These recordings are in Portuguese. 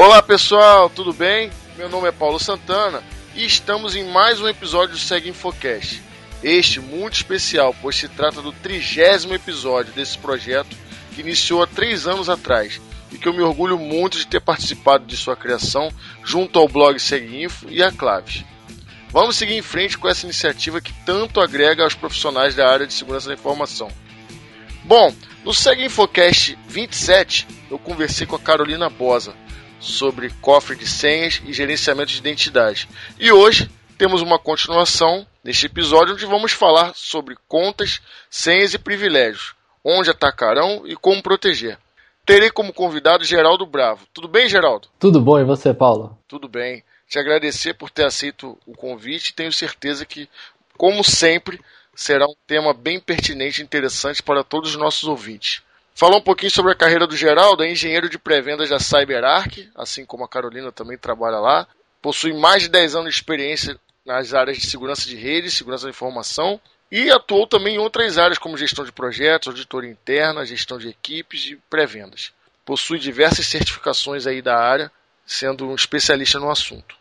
Olá pessoal, tudo bem? Meu nome é Paulo Santana e estamos em mais um episódio do Segue Infocast. Este muito especial, pois se trata do trigésimo episódio desse projeto que iniciou há três anos atrás e que eu me orgulho muito de ter participado de sua criação junto ao blog Segue Info e a Claves. Vamos seguir em frente com essa iniciativa que tanto agrega aos profissionais da área de segurança da informação. Bom, no Segue Infocast 27, eu conversei com a Carolina Bosa sobre cofre de senhas e gerenciamento de identidade. E hoje temos uma continuação neste episódio onde vamos falar sobre contas, senhas e privilégios, onde atacarão e como proteger. Terei como convidado Geraldo Bravo. Tudo bem, Geraldo? Tudo bom, e você, Paulo? Tudo bem. Te agradecer por ter aceito o convite e tenho certeza que, como sempre, será um tema bem pertinente e interessante para todos os nossos ouvintes. Falar um pouquinho sobre a carreira do Geraldo, é engenheiro de pré-vendas da CyberArk, assim como a Carolina também trabalha lá. Possui mais de 10 anos de experiência nas áreas de segurança de rede, segurança da informação e atuou também em outras áreas como gestão de projetos, auditoria interna, gestão de equipes e pré-vendas. Possui diversas certificações aí da área, sendo um especialista no assunto.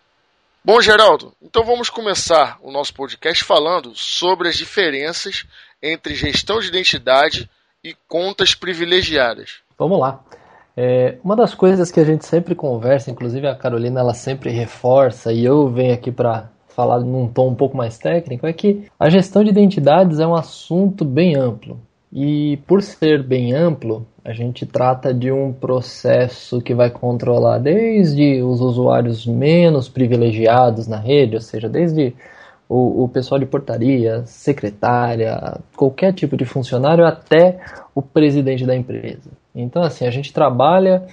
Bom, Geraldo, então vamos começar o nosso podcast falando sobre as diferenças entre gestão de identidade e contas privilegiadas. Vamos lá. É, uma das coisas que a gente sempre conversa, inclusive a Carolina ela sempre reforça e eu venho aqui para falar num tom um pouco mais técnico, é que a gestão de identidades é um assunto bem amplo. E por ser bem amplo, a gente trata de um processo que vai controlar desde os usuários menos privilegiados na rede, ou seja, desde o, o pessoal de portaria, secretária, qualquer tipo de funcionário, até o presidente da empresa. Então, assim, a gente trabalha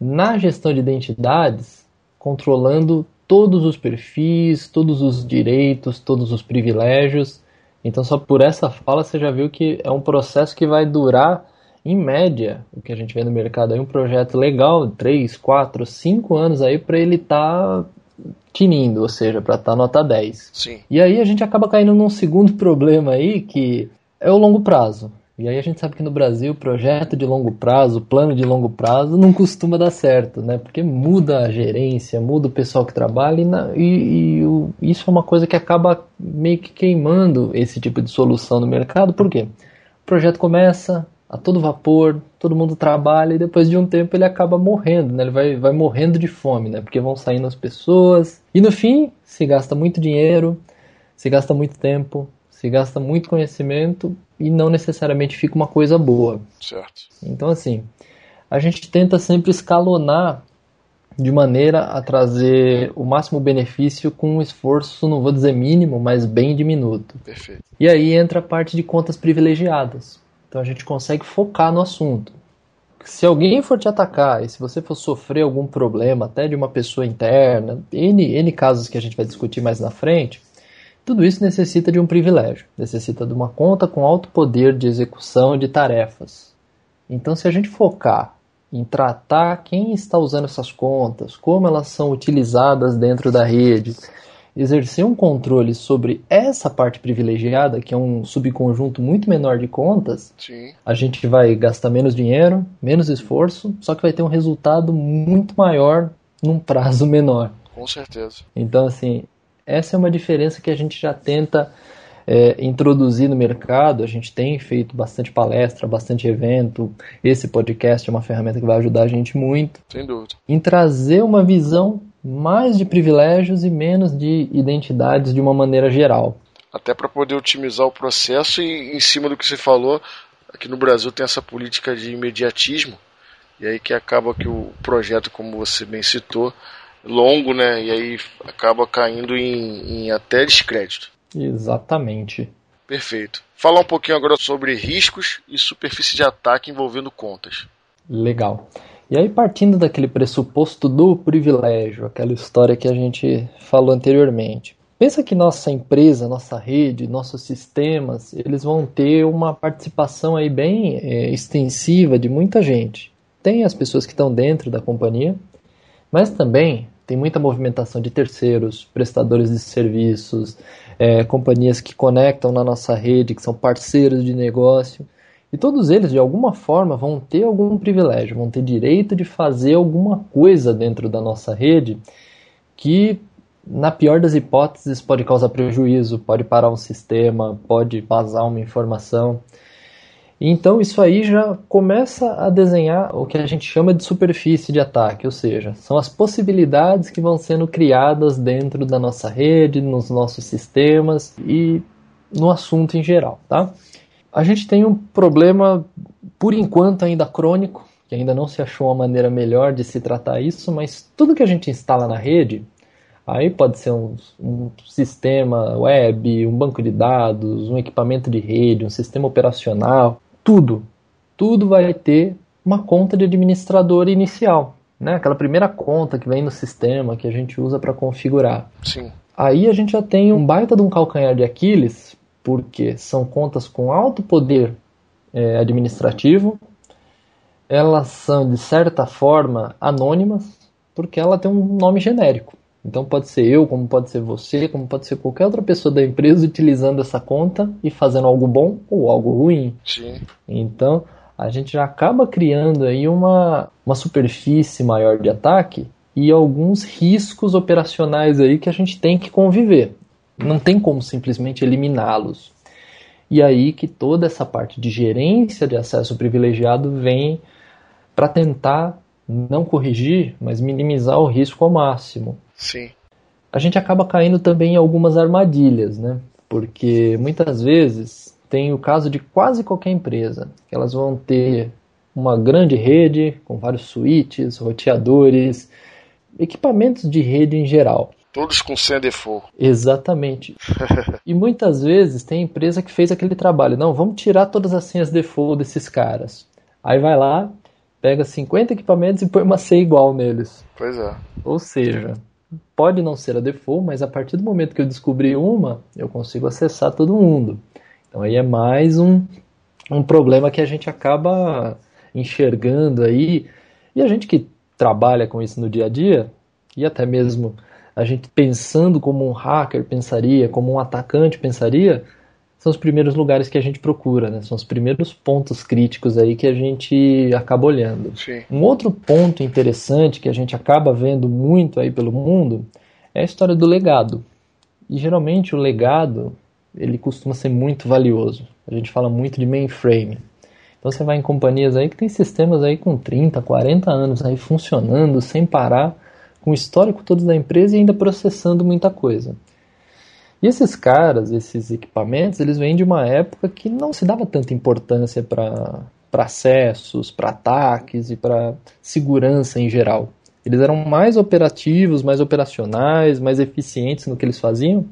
na gestão de identidades controlando todos os perfis, todos os direitos, todos os privilégios. Então, só por essa fala você já viu que é um processo que vai durar, em média, o que a gente vê no mercado aí, um projeto legal, 3, 4, 5 anos aí para ele estar tá tinindo, ou seja, para estar tá nota 10. Sim. E aí a gente acaba caindo num segundo problema aí, que é o longo prazo. E aí a gente sabe que no Brasil, projeto de longo prazo, plano de longo prazo, não costuma dar certo, né? Porque muda a gerência, muda o pessoal que trabalha e, na, e, e o, isso é uma coisa que acaba meio que queimando esse tipo de solução no mercado. Por quê? O projeto começa, a todo vapor, todo mundo trabalha e depois de um tempo ele acaba morrendo, né? Ele vai, vai morrendo de fome, né? Porque vão saindo as pessoas e no fim se gasta muito dinheiro, se gasta muito tempo, se gasta muito conhecimento e não necessariamente fica uma coisa boa. Certo. Então assim, a gente tenta sempre escalonar de maneira a trazer o máximo benefício com um esforço, não vou dizer mínimo, mas bem diminuto. Perfeito. E aí entra a parte de contas privilegiadas. Então a gente consegue focar no assunto. Se alguém for te atacar e se você for sofrer algum problema, até de uma pessoa interna, N, N casos que a gente vai discutir mais na frente, tudo isso necessita de um privilégio, necessita de uma conta com alto poder de execução de tarefas. Então, se a gente focar em tratar quem está usando essas contas, como elas são utilizadas dentro da rede, exercer um controle sobre essa parte privilegiada, que é um subconjunto muito menor de contas, Sim. a gente vai gastar menos dinheiro, menos esforço, só que vai ter um resultado muito maior num prazo menor. Com certeza. Então, assim, essa é uma diferença que a gente já tenta é, introduzir no mercado. A gente tem feito bastante palestra, bastante evento. Esse podcast é uma ferramenta que vai ajudar a gente muito. Sem dúvida. Em trazer uma visão mais de privilégios e menos de identidades de uma maneira geral. Até para poder otimizar o processo e em cima do que você falou, aqui no Brasil tem essa política de imediatismo e aí que acaba que o projeto, como você bem citou, longo, né? E aí acaba caindo em, em até descrédito. Exatamente. Perfeito. Falar um pouquinho agora sobre riscos e superfície de ataque envolvendo contas. Legal. E aí, partindo daquele pressuposto do privilégio, aquela história que a gente falou anteriormente, pensa que nossa empresa, nossa rede, nossos sistemas, eles vão ter uma participação aí bem é, extensiva de muita gente. Tem as pessoas que estão dentro da companhia, mas também tem muita movimentação de terceiros, prestadores de serviços, é, companhias que conectam na nossa rede, que são parceiros de negócio. E todos eles, de alguma forma, vão ter algum privilégio, vão ter direito de fazer alguma coisa dentro da nossa rede que, na pior das hipóteses, pode causar prejuízo, pode parar um sistema, pode vazar uma informação. Então isso aí já começa a desenhar o que a gente chama de superfície de ataque, ou seja, são as possibilidades que vão sendo criadas dentro da nossa rede, nos nossos sistemas e no assunto em geral, tá? A gente tem um problema, por enquanto, ainda crônico, que ainda não se achou uma maneira melhor de se tratar isso, mas tudo que a gente instala na rede, aí pode ser um, um sistema web, um banco de dados, um equipamento de rede, um sistema operacional, tudo, tudo vai ter uma conta de administrador inicial, né? Aquela primeira conta que vem no sistema que a gente usa para configurar. Sim. Aí a gente já tem um baita de um calcanhar de Aquiles porque são contas com alto poder é, administrativo, elas são de certa forma anônimas, porque ela tem um nome genérico. Então pode ser eu, como pode ser você, como pode ser qualquer outra pessoa da empresa utilizando essa conta e fazendo algo bom ou algo ruim. Sim. Então a gente já acaba criando aí uma, uma superfície maior de ataque e alguns riscos operacionais aí que a gente tem que conviver. Não tem como simplesmente eliminá-los. E aí que toda essa parte de gerência de acesso privilegiado vem para tentar não corrigir, mas minimizar o risco ao máximo. Sim. A gente acaba caindo também em algumas armadilhas, né? Porque muitas vezes tem o caso de quase qualquer empresa, que elas vão ter uma grande rede com vários switches, roteadores, equipamentos de rede em geral. Todos com senha default. Exatamente. e muitas vezes tem empresa que fez aquele trabalho. Não, vamos tirar todas as senhas default desses caras. Aí vai lá, pega 50 equipamentos e põe uma senha igual neles. Pois é. Ou seja, pode não ser a default, mas a partir do momento que eu descobri uma, eu consigo acessar todo mundo. Então aí é mais um, um problema que a gente acaba enxergando aí. E a gente que trabalha com isso no dia a dia, e até mesmo a gente pensando como um hacker pensaria, como um atacante pensaria, são os primeiros lugares que a gente procura, né? São os primeiros pontos críticos aí que a gente acaba olhando. Sim. Um outro ponto interessante que a gente acaba vendo muito aí pelo mundo é a história do legado. E geralmente o legado, ele costuma ser muito valioso. A gente fala muito de mainframe. Então você vai em companhias aí que tem sistemas aí com 30, 40 anos aí funcionando sem parar com o histórico todo da empresa e ainda processando muita coisa. E esses caras, esses equipamentos, eles vêm de uma época que não se dava tanta importância para acessos, para ataques e para segurança em geral. Eles eram mais operativos, mais operacionais, mais eficientes no que eles faziam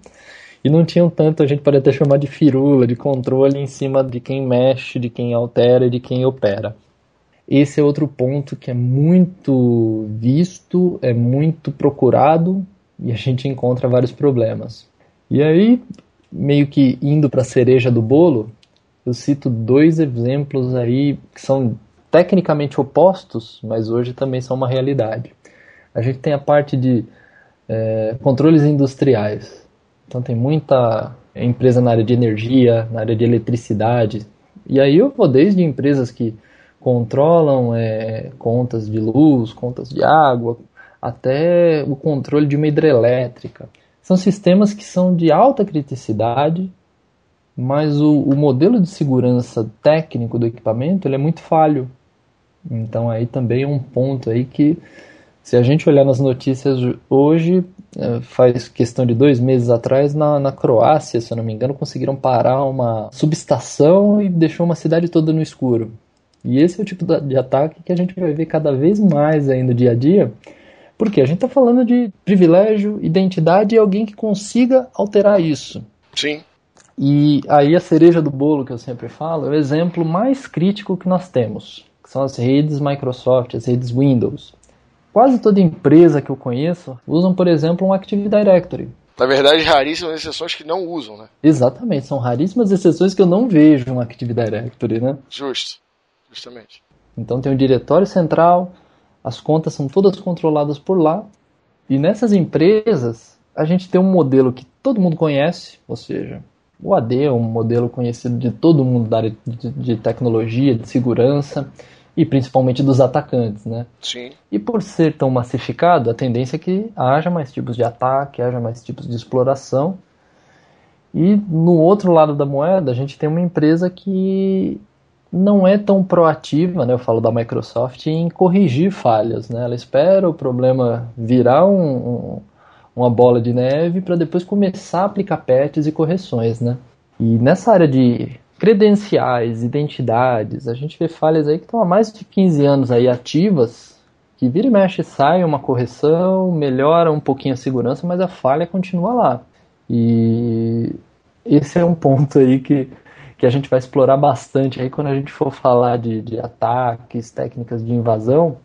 e não tinham tanto, a gente pode até chamar de firula, de controle em cima de quem mexe, de quem altera e de quem opera. Esse é outro ponto que é muito visto, é muito procurado e a gente encontra vários problemas. E aí, meio que indo para a cereja do bolo, eu cito dois exemplos aí que são tecnicamente opostos, mas hoje também são uma realidade. A gente tem a parte de é, controles industriais. Então tem muita empresa na área de energia, na área de eletricidade. E aí eu vou desde empresas que controlam é, contas de luz, contas de água, até o controle de uma hidrelétrica. São sistemas que são de alta criticidade, mas o, o modelo de segurança técnico do equipamento ele é muito falho. Então aí também é um ponto aí que se a gente olhar nas notícias hoje, é, faz questão de dois meses atrás, na, na Croácia, se eu não me engano, conseguiram parar uma subestação e deixou uma cidade toda no escuro. E esse é o tipo de ataque que a gente vai ver cada vez mais aí no dia a dia, porque a gente está falando de privilégio, identidade e alguém que consiga alterar isso. Sim. E aí a cereja do bolo que eu sempre falo é o exemplo mais crítico que nós temos, que são as redes Microsoft, as redes Windows. Quase toda empresa que eu conheço usam, por exemplo, um Active Directory. Na verdade, raríssimas exceções que não usam, né? Exatamente, são raríssimas exceções que eu não vejo um Active Directory, né? Justo. Justamente. Então tem um diretório central, as contas são todas controladas por lá. E nessas empresas, a gente tem um modelo que todo mundo conhece, ou seja, O AD é um modelo conhecido de todo mundo da área de, de tecnologia, de segurança e principalmente dos atacantes, né? Sim. E por ser tão massificado, a tendência é que haja mais tipos de ataque, haja mais tipos de exploração. E no outro lado da moeda, a gente tem uma empresa que não é tão proativa, né? Eu falo da Microsoft em corrigir falhas, né? Ela espera o problema virar um, um, uma bola de neve para depois começar a aplicar patches e correções, né? E nessa área de credenciais, identidades. A gente vê falhas aí que estão há mais de 15 anos aí ativas, que vira e mexe sai uma correção, melhora um pouquinho a segurança, mas a falha continua lá. E esse é um ponto aí que, que a gente vai explorar bastante aí quando a gente for falar de, de ataques, técnicas de invasão,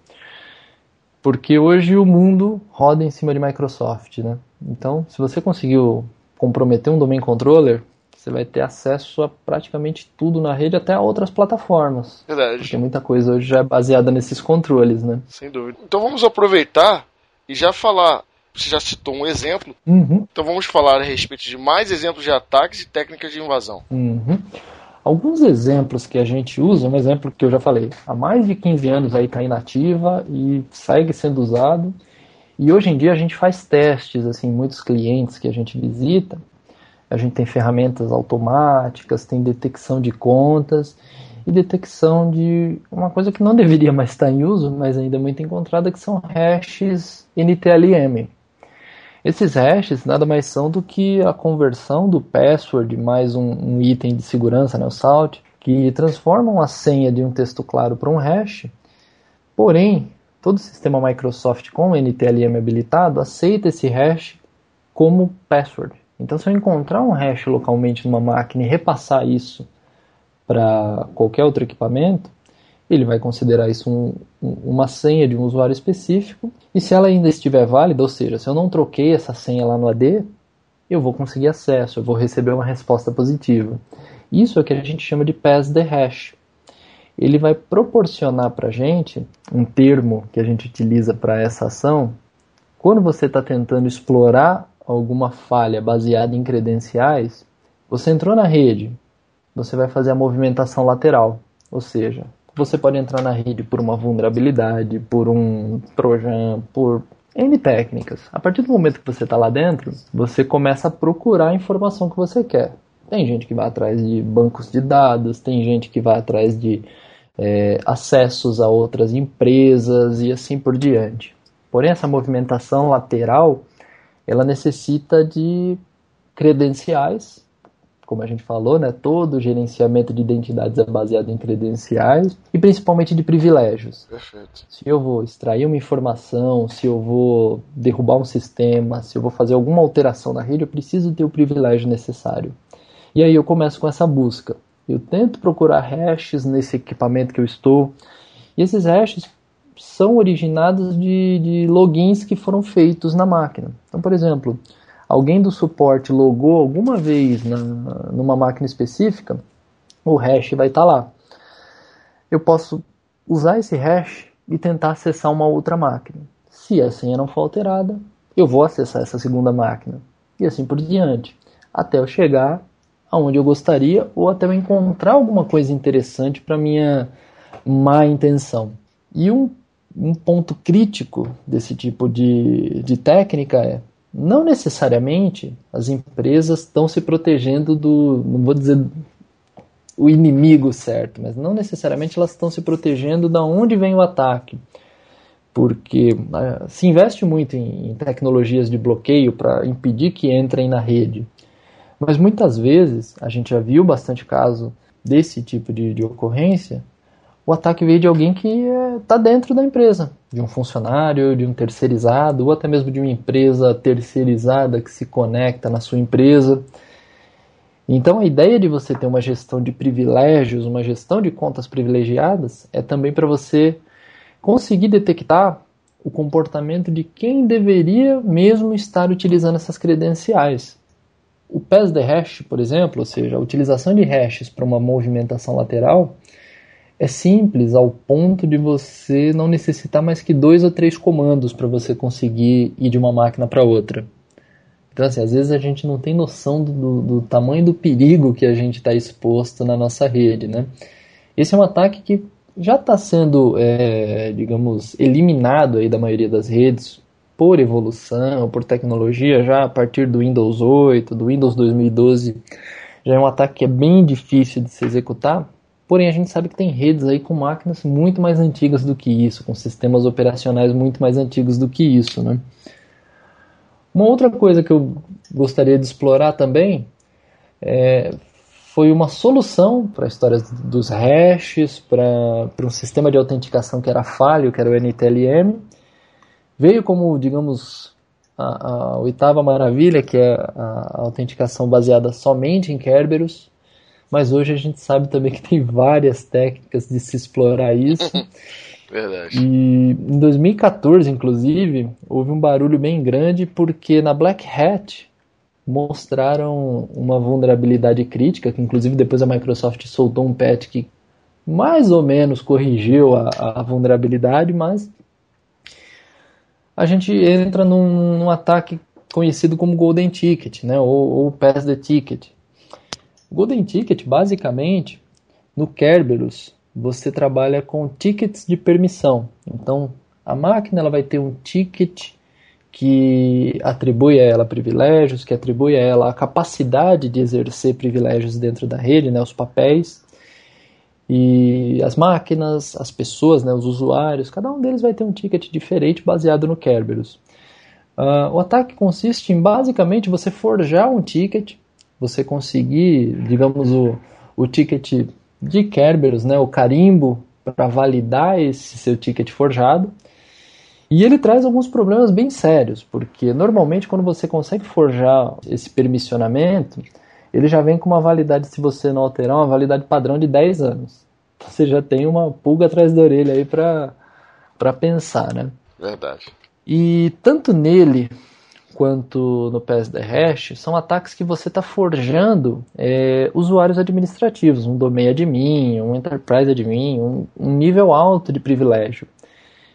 porque hoje o mundo roda em cima de Microsoft, né? Então, se você conseguiu comprometer um domain controller, você vai ter acesso a praticamente tudo na rede, até a outras plataformas. Verdade. Porque muita coisa hoje já é baseada nesses controles, né? Sem dúvida. Então vamos aproveitar e já falar. Você já citou um exemplo, uhum. então vamos falar a respeito de mais exemplos de ataques e técnicas de invasão. Uhum. Alguns exemplos que a gente usa, um exemplo que eu já falei, há mais de 15 anos aí está inativa e segue sendo usado. E hoje em dia a gente faz testes, assim, muitos clientes que a gente visita, a gente tem ferramentas automáticas, tem detecção de contas e detecção de uma coisa que não deveria mais estar em uso, mas ainda é muito encontrada, que são hashes NTLM. Esses hashes nada mais são do que a conversão do password mais um, um item de segurança, né, o salt, que transformam a senha de um texto claro para um hash. Porém, todo o sistema Microsoft com NTLM habilitado aceita esse hash como password. Então, se eu encontrar um hash localmente numa máquina e repassar isso para qualquer outro equipamento, ele vai considerar isso um, uma senha de um usuário específico. E se ela ainda estiver válida, ou seja, se eu não troquei essa senha lá no AD, eu vou conseguir acesso, eu vou receber uma resposta positiva. Isso é o que a gente chama de pass the hash. Ele vai proporcionar para a gente um termo que a gente utiliza para essa ação. Quando você está tentando explorar alguma falha baseada em credenciais, você entrou na rede, você vai fazer a movimentação lateral, ou seja, você pode entrar na rede por uma vulnerabilidade, por um trojan, por N técnicas. A partir do momento que você está lá dentro, você começa a procurar a informação que você quer. Tem gente que vai atrás de bancos de dados, tem gente que vai atrás de é, acessos a outras empresas e assim por diante. Porém, essa movimentação lateral ela necessita de credenciais, como a gente falou, né? Todo o gerenciamento de identidades é baseado em credenciais e principalmente de privilégios. Perfeito. Se eu vou extrair uma informação, se eu vou derrubar um sistema, se eu vou fazer alguma alteração na rede, eu preciso ter o privilégio necessário. E aí eu começo com essa busca. Eu tento procurar hashes nesse equipamento que eu estou. E esses hashes são originados de, de logins que foram feitos na máquina. Então, por exemplo, alguém do suporte logou alguma vez na, numa máquina específica, o hash vai estar tá lá. Eu posso usar esse hash e tentar acessar uma outra máquina. Se a senha não for alterada, eu vou acessar essa segunda máquina. E assim por diante. Até eu chegar aonde eu gostaria ou até eu encontrar alguma coisa interessante para minha má intenção. E um um ponto crítico desse tipo de, de técnica é não necessariamente as empresas estão se protegendo do, não vou dizer o inimigo certo, mas não necessariamente elas estão se protegendo da onde vem o ataque. Porque uh, se investe muito em tecnologias de bloqueio para impedir que entrem na rede. Mas muitas vezes, a gente já viu bastante caso desse tipo de, de ocorrência, o ataque veio de alguém que está é, dentro da empresa, de um funcionário, de um terceirizado, ou até mesmo de uma empresa terceirizada que se conecta na sua empresa. Então a ideia de você ter uma gestão de privilégios, uma gestão de contas privilegiadas, é também para você conseguir detectar o comportamento de quem deveria mesmo estar utilizando essas credenciais. O pass the hash, por exemplo, ou seja, a utilização de hashes para uma movimentação lateral, é simples ao ponto de você não necessitar mais que dois ou três comandos para você conseguir ir de uma máquina para outra. Então, assim, às vezes a gente não tem noção do, do, tamanho do perigo que a gente está exposto na nossa rede, né? Esse é um ataque que já está sendo, é, digamos, eliminado aí da maioria das redes por evolução, por tecnologia, já a partir do Windows 8, do Windows 2012, já é um ataque que é bem difícil de se executar, porém a gente sabe que tem redes aí com máquinas muito mais antigas do que isso, com sistemas operacionais muito mais antigos do que isso, né? Uma outra coisa que eu gostaria de explorar também é, foi uma solução para a história dos hashes, para um sistema de autenticação que era falho, que era o NTLM. Veio como, digamos, a, a oitava maravilha, que é a, a autenticação baseada somente em Kerberos, mas hoje a gente sabe também que tem várias técnicas de se explorar isso. Verdade. E em 2014, inclusive, houve um barulho bem grande porque na Black Hat mostraram uma vulnerabilidade crítica, que inclusive depois a Microsoft soltou um patch que mais ou menos corrigiu a, a vulnerabilidade, mas a gente entra num, num, ataque conhecido como Golden Ticket, né, ou, ou Pass the Ticket. Golden Ticket, basicamente, no Kerberos, você trabalha com tickets de permissão. Então, a máquina ela vai ter um ticket que atribui a ela privilégios, que atribui a ela a capacidade de exercer privilégios dentro da rede, né, os papéis. E as máquinas, as pessoas, né, os usuários, cada um deles vai ter um ticket diferente baseado no Kerberos. Uh, o ataque consiste em basicamente você forjar um ticket, você conseguir, digamos, o, o ticket de Kerberos, né, o carimbo para validar esse seu ticket forjado. E ele traz alguns problemas bem sérios, porque normalmente quando você consegue forjar esse permissionamento, ele já vem com uma validade, se você não alterar, uma validade padrão de 10 anos. Você já tem uma pulga atrás da orelha aí para pensar, né? Verdade. E tanto nele quanto no PSD Hash são ataques que você está forjando é, usuários administrativos, um domain admin, um enterprise admin, um, um nível alto de privilégio.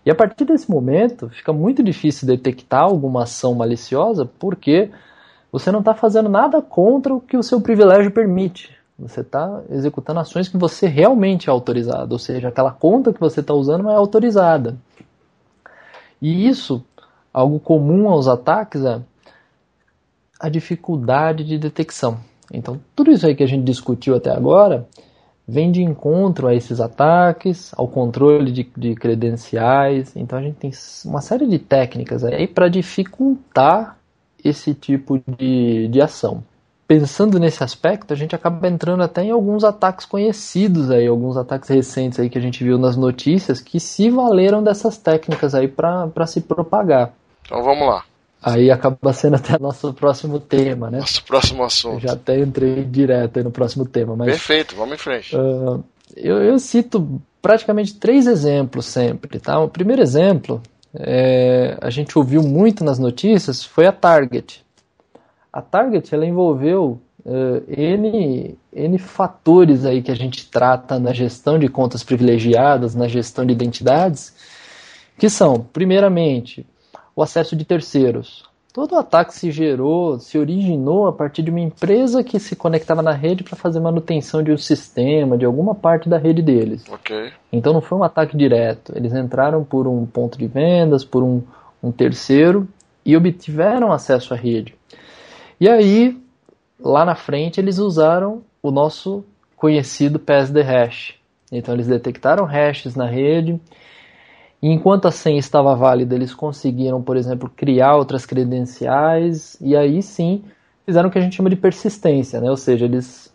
E a partir desse momento fica muito difícil detectar alguma ação maliciosa porque você não está fazendo nada contra o que o seu privilégio permite. Você está executando ações que você realmente é autorizado, ou seja, aquela conta que você está usando é autorizada. E isso Algo comum aos ataques é a dificuldade de detecção. Então, tudo isso aí que a gente discutiu até agora vem de encontro a esses ataques, ao controle de, de credenciais. Então, a gente tem uma série de técnicas aí para dificultar esse tipo de, de ação. Pensando nesse aspecto, a gente acaba entrando até em alguns ataques conhecidos aí, alguns ataques recentes aí que a gente viu nas notícias que se valeram dessas técnicas aí para se propagar. Então vamos lá. Aí acaba sendo até nosso próximo tema, né? Nosso próximo assunto. Eu já até entrei direto no próximo tema. Mas, Perfeito, vamos em frente. Uh, eu, eu, cito praticamente três exemplos sempre. Tá? O primeiro exemplo, é, a gente ouviu muito nas notícias, foi a Target. A Target ela envolveu uh, N, N fatores aí que a gente trata na gestão de contas privilegiadas, na gestão de identidades, que são, primeiramente, o acesso de terceiros. Todo o ataque se gerou, se originou a partir de uma empresa que se conectava na rede para fazer manutenção de um sistema, de alguma parte da rede deles. Okay. Então não foi um ataque direto. Eles entraram por um ponto de vendas, por um, um terceiro e obtiveram acesso à rede. E aí, lá na frente, eles usaram o nosso conhecido PSD hash. Então eles detectaram hashes na rede e enquanto a senha estava válida, eles conseguiram, por exemplo, criar outras credenciais e aí sim fizeram o que a gente chama de persistência, né? ou seja, eles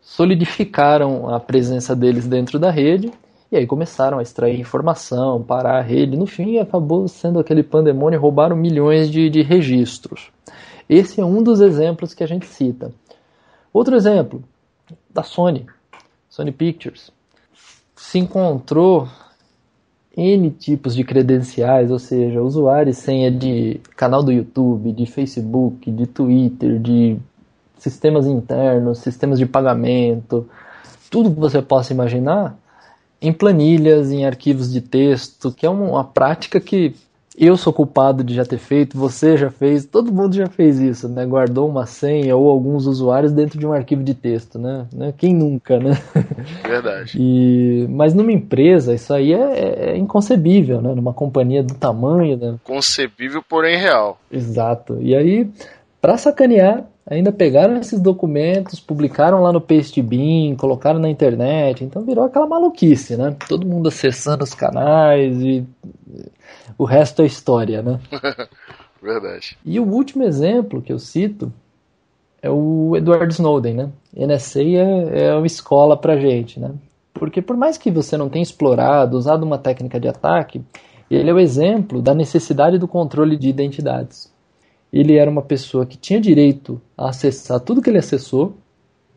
solidificaram a presença deles dentro da rede e aí começaram a extrair informação, parar a rede. No fim, acabou sendo aquele pandemônio, roubaram milhões de, de registros. Esse é um dos exemplos que a gente cita. Outro exemplo, da Sony, Sony Pictures. Se encontrou N tipos de credenciais, ou seja, usuário e senha de canal do YouTube, de Facebook, de Twitter, de sistemas internos, sistemas de pagamento, tudo que você possa imaginar, em planilhas, em arquivos de texto, que é uma prática que eu sou culpado de já ter feito, você já fez, todo mundo já fez isso, né? Guardou uma senha ou alguns usuários dentro de um arquivo de texto, né? né? Quem nunca, né? Verdade. E, mas numa empresa, isso aí é, é inconcebível, né? Numa companhia do tamanho, né? Concebível, porém real. Exato. E aí, para sacanear, ainda pegaram esses documentos, publicaram lá no Pastebin, colocaram na internet, então virou aquela maluquice, né? Todo mundo acessando os canais e o resto é história, né? Verdade. E o último exemplo que eu cito é o Edward Snowden, né? NSA é, é uma escola pra gente, né? Porque por mais que você não tenha explorado, usado uma técnica de ataque, ele é o exemplo da necessidade do controle de identidades. Ele era uma pessoa que tinha direito a acessar tudo que ele acessou,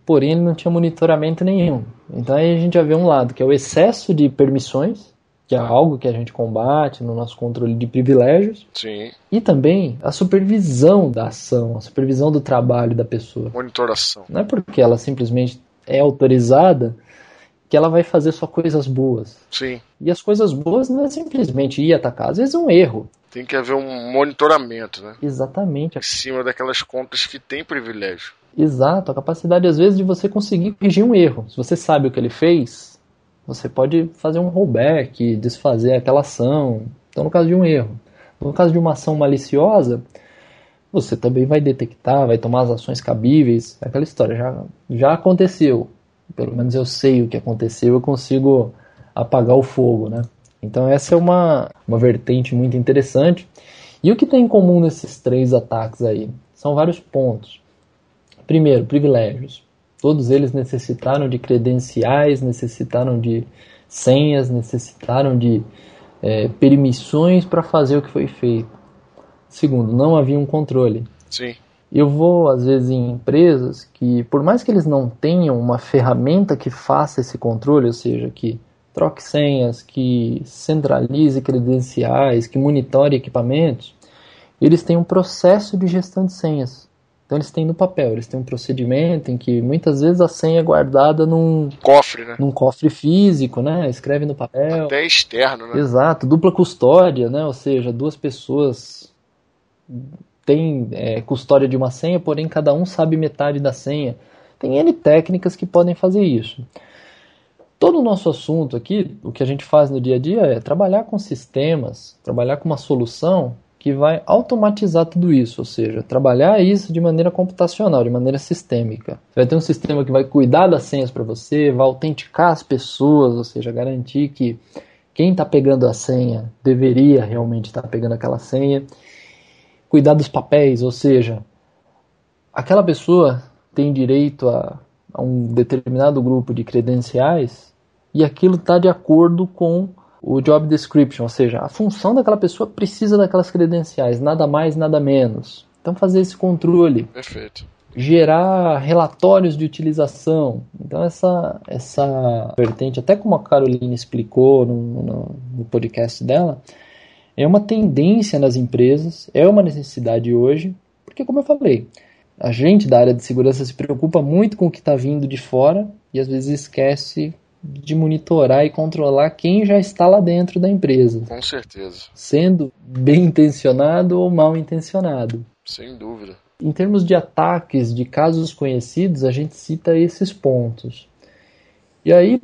porém ele não tinha monitoramento nenhum. Então aí a gente já vê um lado, que é o excesso de permissões, que é algo que a gente combate no nosso controle de privilégios. Sim. E também a supervisão da ação, a supervisão do trabalho da pessoa. Monitoração. Não é porque ela simplesmente é autorizada que ela vai fazer só coisas boas. Sim. E as coisas boas não é simplesmente ir atacar, às vezes é um erro. Tem que haver um monitoramento, né? Exatamente. Em cima daquelas contas que têm privilégio. Exato, a capacidade às vezes de você conseguir corrigir um erro. Se você sabe o que ele fez, você pode fazer um rollback, desfazer aquela ação. Então, no caso de um erro. No caso de uma ação maliciosa, você também vai detectar, vai tomar as ações cabíveis. Aquela história já, já aconteceu. Pelo menos eu sei o que aconteceu, eu consigo apagar o fogo, né? Então essa é uma, uma vertente muito interessante. E o que tem em comum nesses três ataques aí? São vários pontos. Primeiro, privilégios. Todos eles necessitaram de credenciais, necessitaram de senhas, necessitaram de é, permissões para fazer o que foi feito. Segundo, não havia um controle. Sim. Eu vou, às vezes, em empresas que, por mais que eles não tenham uma ferramenta que faça esse controle, ou seja, que troque senhas, que centralize credenciais, que monitore equipamentos, eles têm um processo de gestão de senhas. Então eles têm no papel, eles têm um procedimento em que muitas vezes a senha é guardada num cofre, né? Num cofre físico, né? Escreve no papel. Até externo, né? Exato, dupla custódia, né? Ou seja, duas pessoas têm é, custódia de uma senha, porém cada um sabe metade da senha. Tem N técnicas que podem fazer isso. Todo o nosso assunto aqui, o que a gente faz no dia a dia é trabalhar com sistemas, trabalhar com uma solução que vai automatizar tudo isso, ou seja, trabalhar isso de maneira computacional, de maneira sistêmica. Você vai ter um sistema que vai cuidar das senhas para você, vai autenticar as pessoas, ou seja, garantir que quem está pegando a senha deveria realmente estar tá pegando aquela senha. Cuidar dos papéis, ou seja, aquela pessoa tem direito a, a um determinado grupo de credenciais e aquilo está de acordo com o job description, ou seja, a função daquela pessoa precisa daquelas credenciais, nada mais, nada menos. Então fazer esse controle. Perfeito. Gerar relatórios de utilização. Então essa essa vertente, até como a Carolina explicou no, no, no podcast dela, é uma tendência nas empresas, é uma necessidade hoje, porque como eu falei, a gente da área de segurança se preocupa muito com o que está vindo de fora e às vezes esquece de monitorar e controlar quem já está lá dentro da empresa. Com certeza. Sendo bem intencionado ou mal intencionado. Sem dúvida. Em termos de ataques, de casos conhecidos, a gente cita esses pontos. E aí,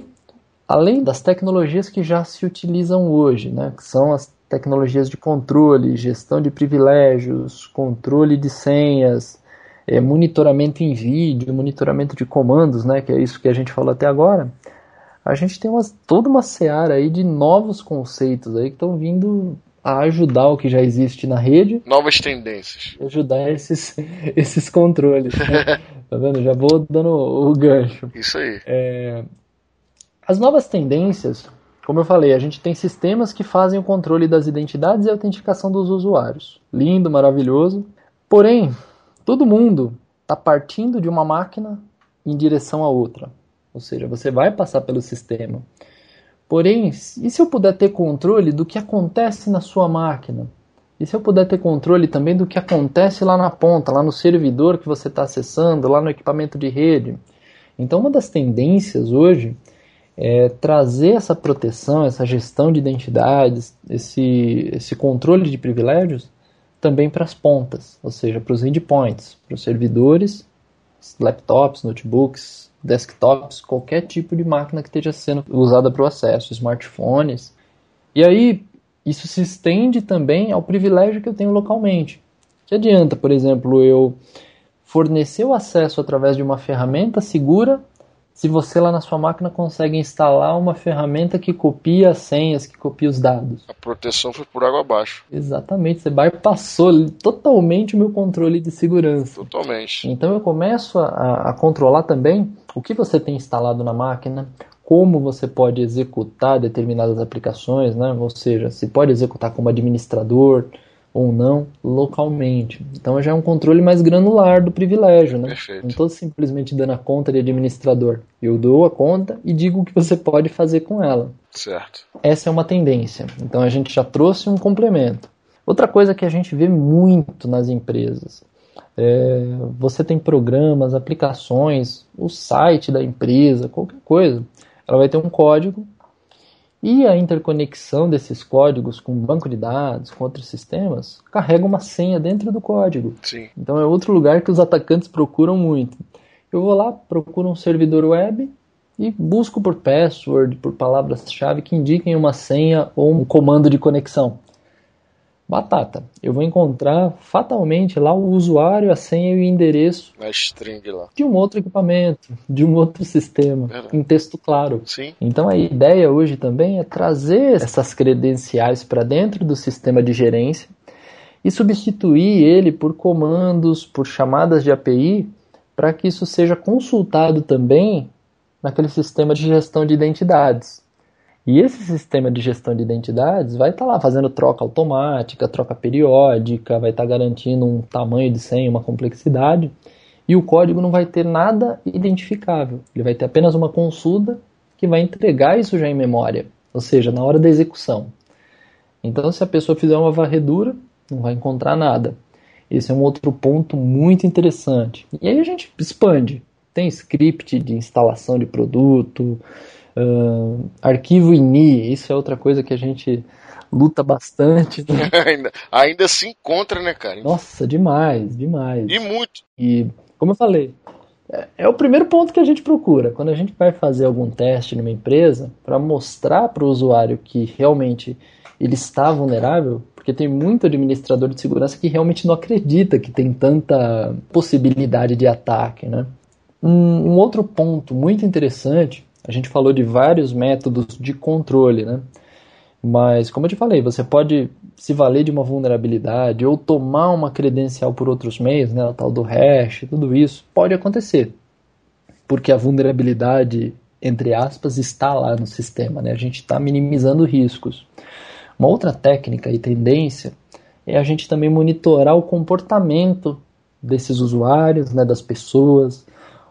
além das tecnologias que já se utilizam hoje, né, que são as tecnologias de controle, gestão de privilégios, controle de senhas, é, monitoramento em vídeo, monitoramento de comandos, né, que é isso que a gente falou até agora, a gente tem uma, toda uma seara aí de novos conceitos aí que estão vindo a ajudar o que já existe na rede. Novas tendências. Ajudar esses, esses controles. Né? tá vendo? Já vou dando o gancho. Isso aí. É, as novas tendências, como eu falei, a gente tem sistemas que fazem o controle das identidades e a autenticação dos usuários. Lindo, maravilhoso. Porém, todo mundo está partindo de uma máquina em direção a outra. Ou seja, você vai passar pelo sistema. Porém, e se eu puder ter controle do que acontece na sua máquina? E se eu puder ter controle também do que acontece lá na ponta, lá no servidor que você está acessando, lá no equipamento de rede? Então, uma das tendências hoje é trazer essa proteção, essa gestão de identidades, esse, esse controle de privilégios também para as pontas, ou seja, para os endpoints, para os servidores, laptops, notebooks, desktops, qualquer tipo de máquina que esteja sendo usada para o acesso, smartphones. E aí isso se estende também ao privilégio que eu tenho localmente. Que adianta, por exemplo, eu fornecer o acesso através de uma ferramenta segura se você lá na sua máquina consegue instalar uma ferramenta que copia as senhas, que copia os dados. A proteção foi por água abaixo. Exatamente, você bypassou totalmente o meu controle de segurança. Totalmente. Então eu começo a, a controlar também o que você tem instalado na máquina, como você pode executar determinadas aplicações, né? ou seja, se pode executar como administrador, ou não localmente. Então já é um controle mais granular do privilégio, né? Perfeito. Não estou simplesmente dando a conta de administrador. Eu dou a conta e digo o que você pode fazer com ela. Certo. Essa é uma tendência. Então a gente já trouxe um complemento. Outra coisa que a gente vê muito nas empresas. É, você tem programas, aplicações, o site da empresa, qualquer coisa. Ela vai ter um código e a interconexão desses códigos com banco de dados, com outros sistemas, carrega uma senha dentro do código. Sim. Então é outro lugar que os atacantes procuram muito. Eu vou lá, procuro um servidor web e busco por password, por palavras-chave que indiquem uma senha ou um comando de conexão. Batata. Eu vou encontrar fatalmente lá o usuário, a senha e o endereço Na string lá. de um outro equipamento, de um outro sistema, Verdade. em texto claro. Sim. Então a ideia hoje também é trazer essas credenciais para dentro do sistema de gerência e substituir ele por comandos, por chamadas de API, para que isso seja consultado também naquele sistema de gestão de identidades. E esse sistema de gestão de identidades vai estar lá fazendo troca automática, troca periódica, vai estar garantindo um tamanho de senha, uma complexidade, e o código não vai ter nada identificável. Ele vai ter apenas uma consulta que vai entregar isso já em memória, ou seja, na hora da execução. Então, se a pessoa fizer uma varredura, não vai encontrar nada. Esse é um outro ponto muito interessante. E aí a gente expande. Tem script de instalação de produto, uh, arquivo INI, isso é outra coisa que a gente luta bastante. Né? ainda, ainda se encontra, né, cara? Nossa, demais, demais. E muito. E, como eu falei, é, é o primeiro ponto que a gente procura. Quando a gente vai fazer algum teste numa empresa, para mostrar para o usuário que realmente ele está vulnerável, porque tem muito administrador de segurança que realmente não acredita que tem tanta possibilidade de ataque. Né? Um, um outro ponto muito interessante, a gente falou de vários métodos de controle, né? Mas, como eu te falei, você pode se valer de uma vulnerabilidade ou tomar uma credencial por outros meios, né, o tal do hash, tudo isso pode acontecer. Porque a vulnerabilidade, entre aspas, está lá no sistema, né? A gente está minimizando riscos. Uma outra técnica e tendência é a gente também monitorar o comportamento desses usuários, né, das pessoas,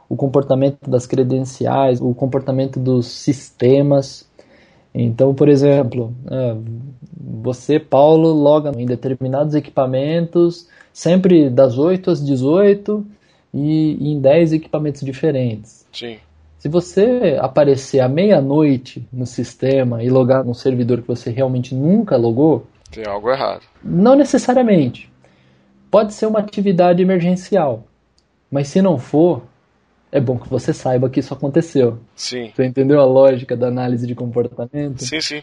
o comportamento das credenciais, o comportamento dos sistemas. Então, por exemplo, é, você, Paulo, loga em determinados equipamentos, sempre das 8 às 18 e em 10 equipamentos diferentes. Sim. Se você aparecer à meia-noite no sistema e logar num servidor que você realmente nunca logou, Tem algo errado. não necessariamente. Pode ser uma atividade emergencial. Mas se não for, é bom que você saiba que isso aconteceu. Sim. Você entendeu a lógica da análise de comportamento? Sim, sim.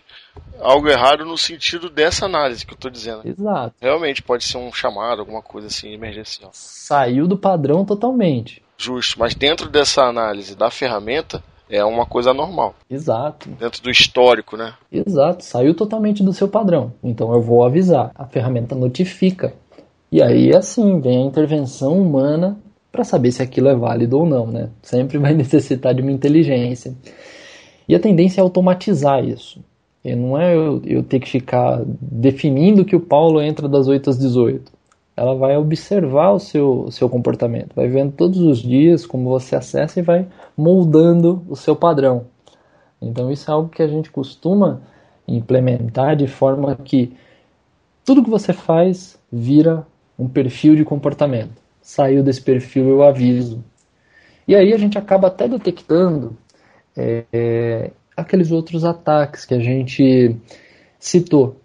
Algo errado no sentido dessa análise que eu tô dizendo. Exato. Realmente pode ser um chamado, alguma coisa assim, emergencial. Saiu do padrão totalmente. Justo. Mas dentro dessa análise da ferramenta, é uma coisa normal. Exato. Dentro do histórico, né? Exato. Saiu totalmente do seu padrão. Então eu vou avisar. A ferramenta notifica. E aí, assim, vem a intervenção humana para saber se aquilo é válido ou não, né? Sempre vai necessitar de uma inteligência. E a tendência é automatizar isso. E não é eu, eu ter que ficar definindo que o Paulo entra das 8 às 18. Ela vai observar o seu, seu comportamento, vai vendo todos os dias como você acessa e vai moldando o seu padrão. Então isso é algo que a gente costuma implementar de forma que tudo que você faz vira um perfil de comportamento. Saiu desse perfil, eu aviso. E aí a gente acaba até detectando é, aqueles outros ataques que a gente citou.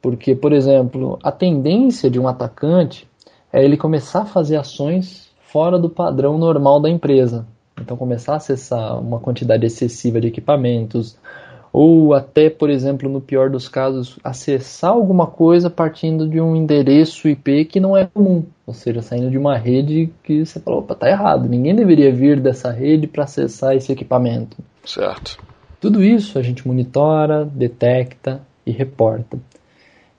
Porque, por exemplo, a tendência de um atacante é ele começar a fazer ações fora do padrão normal da empresa. Então, começar a acessar uma quantidade excessiva de equipamentos, ou até, por exemplo, no pior dos casos, acessar alguma coisa partindo de um endereço IP que não é comum, ou seja, saindo de uma rede que você falou, opa, tá errado, ninguém deveria vir dessa rede para acessar esse equipamento. Certo. Tudo isso a gente monitora, detecta e reporta.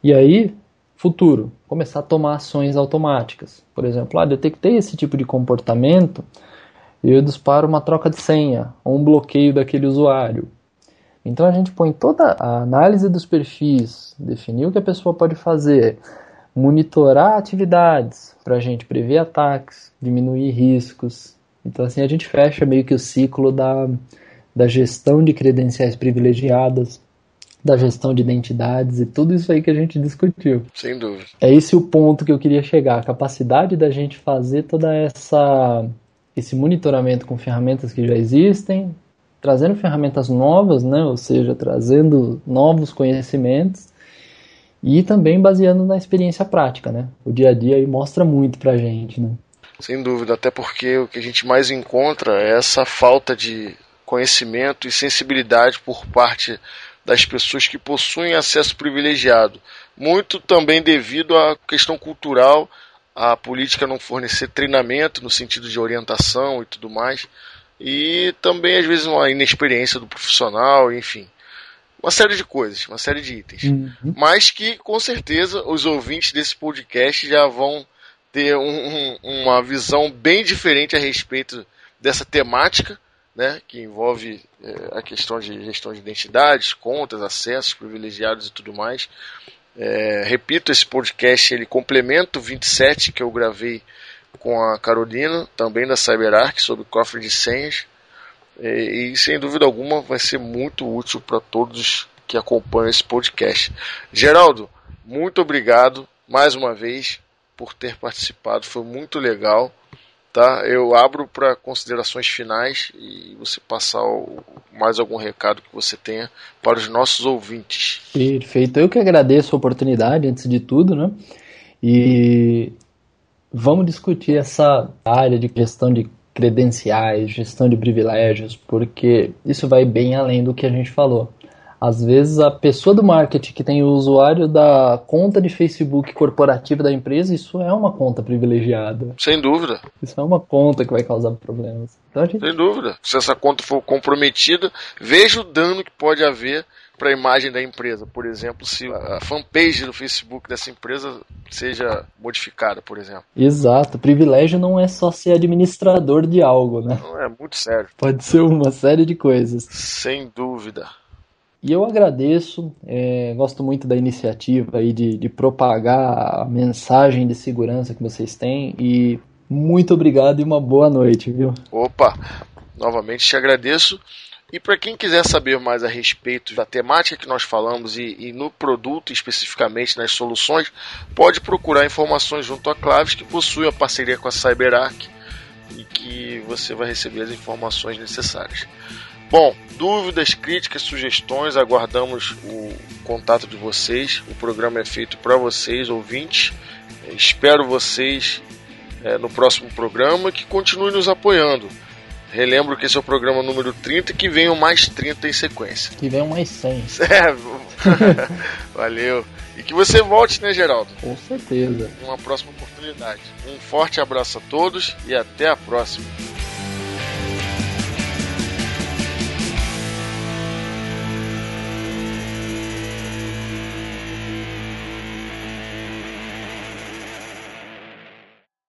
E aí, futuro, começar a tomar ações automáticas. Por exemplo, ah, detectei esse tipo de comportamento, eu disparo uma troca de senha ou um bloqueio daquele usuário então a gente põe toda a análise dos perfis, definir o que a pessoa pode fazer, monitorar atividades para a gente prever ataques, diminuir riscos. Então assim a gente fecha meio que o ciclo da, da gestão de credenciais privilegiadas, da gestão de identidades e tudo isso aí que a gente discutiu. Sem dúvida. É esse o ponto que eu queria chegar, a capacidade da gente fazer toda essa esse monitoramento com ferramentas que já existem, trazendo ferramentas novas, né? ou seja, trazendo novos conhecimentos e também baseando na experiência prática. Né? O dia a dia aí mostra muito para a gente. Né? Sem dúvida, até porque o que a gente mais encontra é essa falta de conhecimento e sensibilidade por parte das pessoas que possuem acesso privilegiado. Muito também devido à questão cultural, a política não fornecer treinamento no sentido de orientação e tudo mais e também às vezes uma inexperiência do profissional, enfim. Uma série de coisas, uma série de itens. Uhum. Mas que com certeza os ouvintes desse podcast já vão ter um, um, uma visão bem diferente a respeito dessa temática, né, que envolve é, a questão de gestão de identidades, contas, acessos privilegiados e tudo mais. É, repito, esse podcast ele complementa o 27 que eu gravei com a Carolina, também da CyberArk, sobre cofre de senhas. E, e sem dúvida alguma vai ser muito útil para todos que acompanham esse podcast. Geraldo, muito obrigado mais uma vez por ter participado, foi muito legal. Tá? Eu abro para considerações finais e você passar mais algum recado que você tenha para os nossos ouvintes. Perfeito. Eu que agradeço a oportunidade, antes de tudo, né? E Vamos discutir essa área de gestão de credenciais, gestão de privilégios, porque isso vai bem além do que a gente falou. Às vezes a pessoa do marketing que tem o usuário da conta de Facebook corporativa da empresa, isso é uma conta privilegiada. Sem dúvida. Isso é uma conta que vai causar problemas. Então, gente... Sem dúvida. Se essa conta for comprometida, veja o dano que pode haver para a imagem da empresa. Por exemplo, se a fanpage do Facebook dessa empresa seja modificada, por exemplo. Exato. Privilégio não é só ser administrador de algo, né? Não é muito sério. Pode ser uma série de coisas. Sem dúvida. E eu agradeço, é, gosto muito da iniciativa aí de, de propagar a mensagem de segurança que vocês têm e muito obrigado e uma boa noite, viu? Opa, novamente te agradeço. E para quem quiser saber mais a respeito da temática que nós falamos e, e, no produto especificamente nas soluções, pode procurar informações junto à Claves que possui a parceria com a CyberArk e que você vai receber as informações necessárias. Bom, dúvidas, críticas, sugestões, aguardamos o contato de vocês. O programa é feito para vocês, ouvintes. Espero vocês é, no próximo programa que continue nos apoiando. Relembro que esse é o programa número 30 e que venham mais 30 em sequência. Que venham mais 100. É, valeu. E que você volte, né, Geraldo? Com certeza. Uma próxima oportunidade. Um forte abraço a todos e até a próxima.